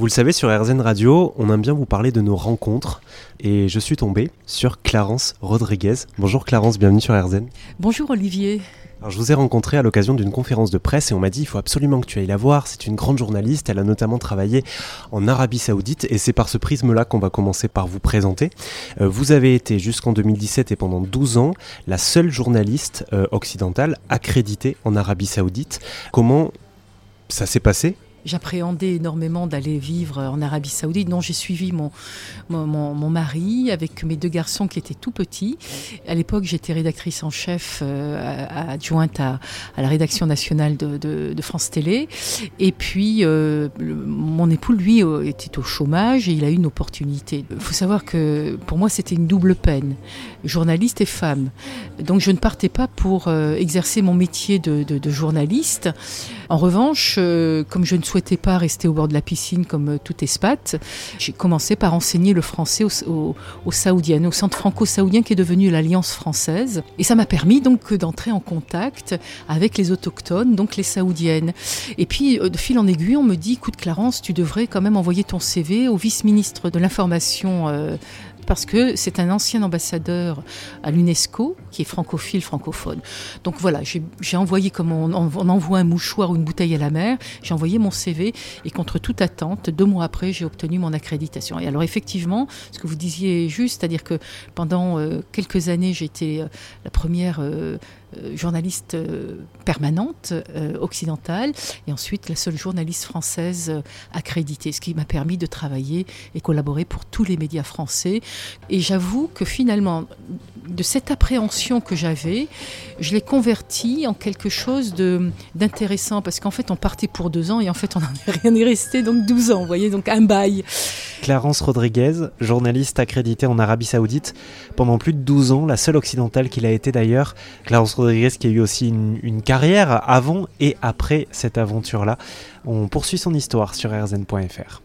Vous le savez, sur RZN Radio, on aime bien vous parler de nos rencontres. Et je suis tombé sur Clarence Rodriguez. Bonjour Clarence, bienvenue sur RZN. Bonjour Olivier. Alors, je vous ai rencontré à l'occasion d'une conférence de presse et on m'a dit il faut absolument que tu ailles la voir. C'est une grande journaliste, elle a notamment travaillé en Arabie Saoudite et c'est par ce prisme-là qu'on va commencer par vous présenter. Euh, vous avez été jusqu'en 2017 et pendant 12 ans la seule journaliste euh, occidentale accréditée en Arabie Saoudite. Comment ça s'est passé? J'appréhendais énormément d'aller vivre en Arabie Saoudite. Non, j'ai suivi mon, mon, mari avec mes deux garçons qui étaient tout petits. À l'époque, j'étais rédactrice en chef euh, adjointe à, la rédaction nationale de, France Télé. Et puis, euh, mon époux, lui, euh, était au chômage et il a eu une opportunité. Il faut savoir que pour moi, c'était une double peine, journaliste et femme. Donc, je ne partais pas pour exercer mon métier de, de, journaliste. En revanche, comme je ne souhaitais pas rester au bord de la piscine comme euh, tout espat, j'ai commencé par enseigner le français aux, Saoudiennes, au centre franco-saoudien qui est devenu l'Alliance française. Et ça m'a permis donc d'entrer en contact avec les autochtones, donc les Saoudiennes. Et puis, euh, de fil en aiguille, on me dit, écoute Clarence, tu devrais quand même envoyer ton CV au vice-ministre de l'information euh, parce que c'est un ancien ambassadeur à l'UNESCO qui est francophile, francophone. Donc voilà, j'ai envoyé comme on, envoie un mouchoir ou une bouteille à la mer, j'ai envoyé mon CV et contre toute attente, deux mois après, j'ai obtenu mon accréditation. Et alors effectivement, ce que vous disiez juste, c'est-à-dire que pendant euh, quelques années, j'ai été euh, la première euh, journaliste permanente occidentale et ensuite la seule journaliste française accréditée, ce qui m'a permis de travailler et collaborer pour tous les médias français. Et j'avoue que finalement, de cette appréhension que j'avais, je l'ai convertie en quelque chose d'intéressant parce qu'en fait on partait pour deux ans et en fait on n'en est resté donc 12 ans, vous voyez, donc un bail. Clarence Rodriguez, journaliste accréditée en Arabie Saoudite pendant plus de 12 ans, la seule occidentale qu'il a été d'ailleurs. Clarence Rodriguez qui a eu aussi une, une carrière avant et après cette aventure-là. On poursuit son histoire sur rzn.fr.